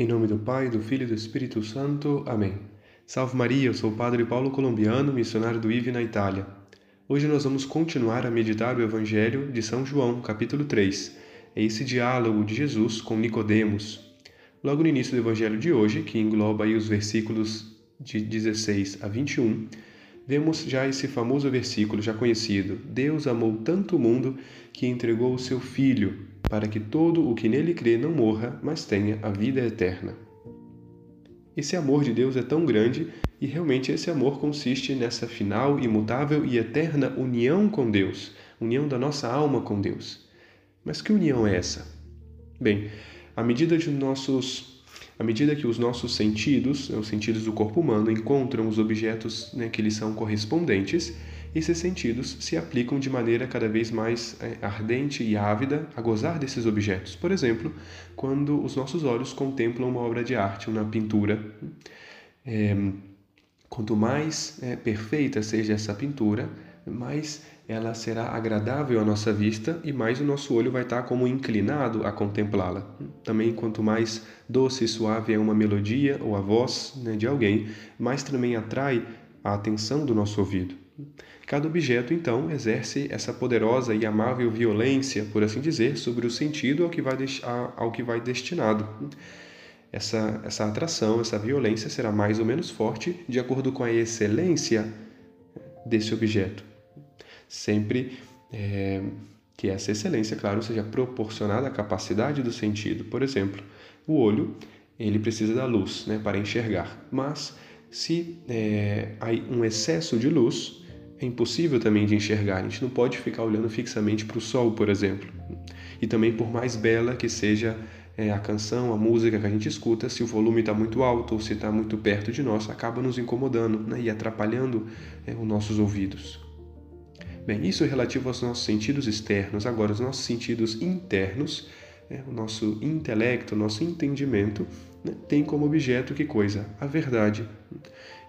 Em nome do Pai, do Filho e do Espírito Santo. Amém. Salve Maria, eu sou o Padre Paulo Colombiano, missionário do IV na Itália. Hoje nós vamos continuar a meditar o Evangelho de São João, capítulo 3. É esse diálogo de Jesus com Nicodemos. Logo no início do Evangelho de hoje, que engloba aí os versículos de 16 a 21, vemos já esse famoso versículo já conhecido: Deus amou tanto o mundo que entregou o seu Filho para que todo o que nele crê não morra, mas tenha a vida eterna. Esse amor de Deus é tão grande e realmente esse amor consiste nessa final, imutável e eterna união com Deus, união da nossa alma com Deus. Mas que união é essa? Bem, à medida nossos à medida que os nossos sentidos, né, os sentidos do corpo humano, encontram os objetos né, que lhes são correspondentes, esses sentidos se aplicam de maneira cada vez mais é, ardente e ávida a gozar desses objetos. Por exemplo, quando os nossos olhos contemplam uma obra de arte, uma pintura. É, quanto mais é, perfeita seja essa pintura, mais ela será agradável à nossa vista e mais o nosso olho vai estar como inclinado a contemplá-la. Também, quanto mais doce e suave é uma melodia ou a voz né, de alguém, mais também atrai a atenção do nosso ouvido. Cada objeto, então, exerce essa poderosa e amável violência, por assim dizer, sobre o sentido ao que vai, ao que vai destinado. Essa, essa atração, essa violência será mais ou menos forte de acordo com a excelência desse objeto. Sempre é, que essa excelência, claro, seja proporcionada à capacidade do sentido. Por exemplo, o olho ele precisa da luz né, para enxergar, mas se é, há um excesso de luz, é impossível também de enxergar. A gente não pode ficar olhando fixamente para o sol, por exemplo. E também, por mais bela que seja é, a canção, a música que a gente escuta, se o volume está muito alto ou se está muito perto de nós, acaba nos incomodando né, e atrapalhando é, os nossos ouvidos. Bem, isso é relativo aos nossos sentidos externos. Agora, os nossos sentidos internos, é, o nosso intelecto, o nosso entendimento, né, tem como objeto que coisa? A verdade.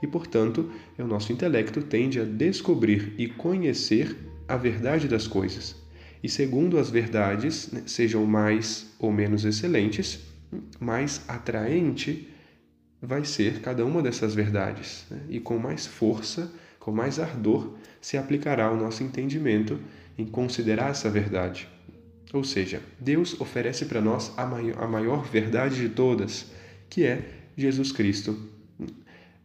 E, portanto, o nosso intelecto tende a descobrir e conhecer a verdade das coisas. E segundo as verdades, né, sejam mais ou menos excelentes, mais atraente vai ser cada uma dessas verdades. Né? E com mais força, com mais ardor, se aplicará o nosso entendimento em considerar essa verdade. Ou seja, Deus oferece para nós a maior, a maior verdade de todas, que é Jesus Cristo.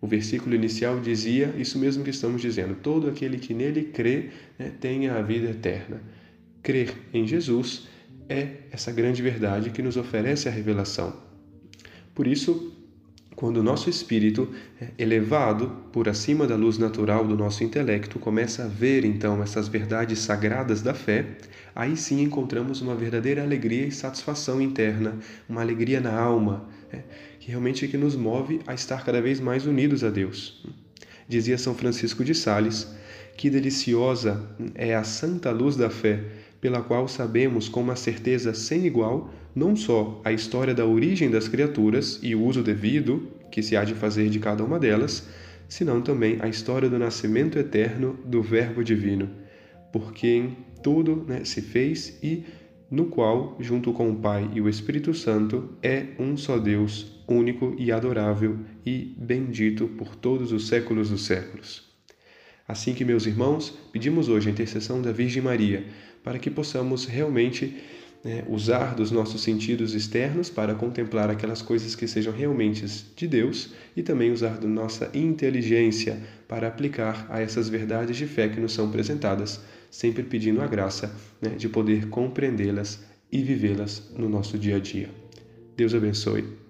O versículo inicial dizia isso mesmo que estamos dizendo: todo aquele que nele crê né, tenha a vida eterna. Crer em Jesus é essa grande verdade que nos oferece a revelação. Por isso, quando o nosso espírito, é elevado por acima da luz natural do nosso intelecto, começa a ver então essas verdades sagradas da fé, aí sim encontramos uma verdadeira alegria e satisfação interna, uma alegria na alma, é, que realmente é que nos move a estar cada vez mais unidos a Deus. Dizia São Francisco de Sales que deliciosa é a santa luz da fé, pela qual sabemos com uma certeza sem igual não só a história da origem das criaturas e o uso devido que se há de fazer de cada uma delas, senão também a história do nascimento eterno do Verbo Divino, por quem tudo né, se fez e no qual, junto com o Pai e o Espírito Santo, é um só Deus, único e adorável e bendito por todos os séculos dos séculos. Assim que, meus irmãos, pedimos hoje a intercessão da Virgem Maria, para que possamos realmente né, usar dos nossos sentidos externos para contemplar aquelas coisas que sejam realmente de Deus e também usar da nossa inteligência para aplicar a essas verdades de fé que nos são apresentadas, sempre pedindo a graça né, de poder compreendê-las e vivê-las no nosso dia a dia. Deus abençoe.